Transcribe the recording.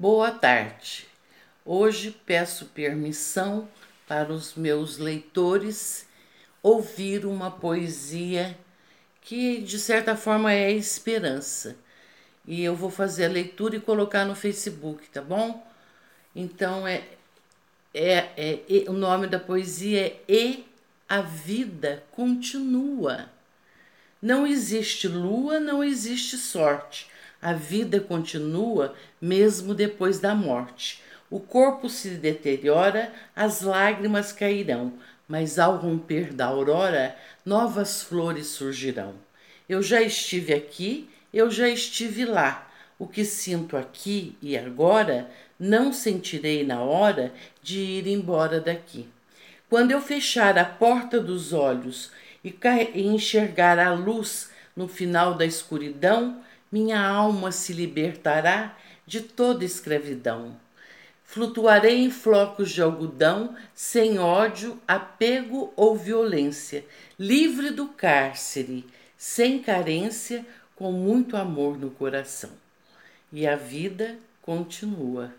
Boa tarde. Hoje peço permissão para os meus leitores ouvir uma poesia que de certa forma é esperança. E eu vou fazer a leitura e colocar no Facebook, tá bom? Então é, é, é, é o nome da poesia é E a vida continua. Não existe lua, não existe sorte a vida continua mesmo depois da morte. O corpo se deteriora, as lágrimas cairão, mas ao romper da aurora, novas flores surgirão. Eu já estive aqui, eu já estive lá. O que sinto aqui e agora, não sentirei na hora de ir embora daqui. Quando eu fechar a porta dos olhos e enxergar a luz no final da escuridão, minha alma se libertará de toda escravidão. Flutuarei em flocos de algodão, sem ódio, apego ou violência, livre do cárcere, sem carência, com muito amor no coração. E a vida continua.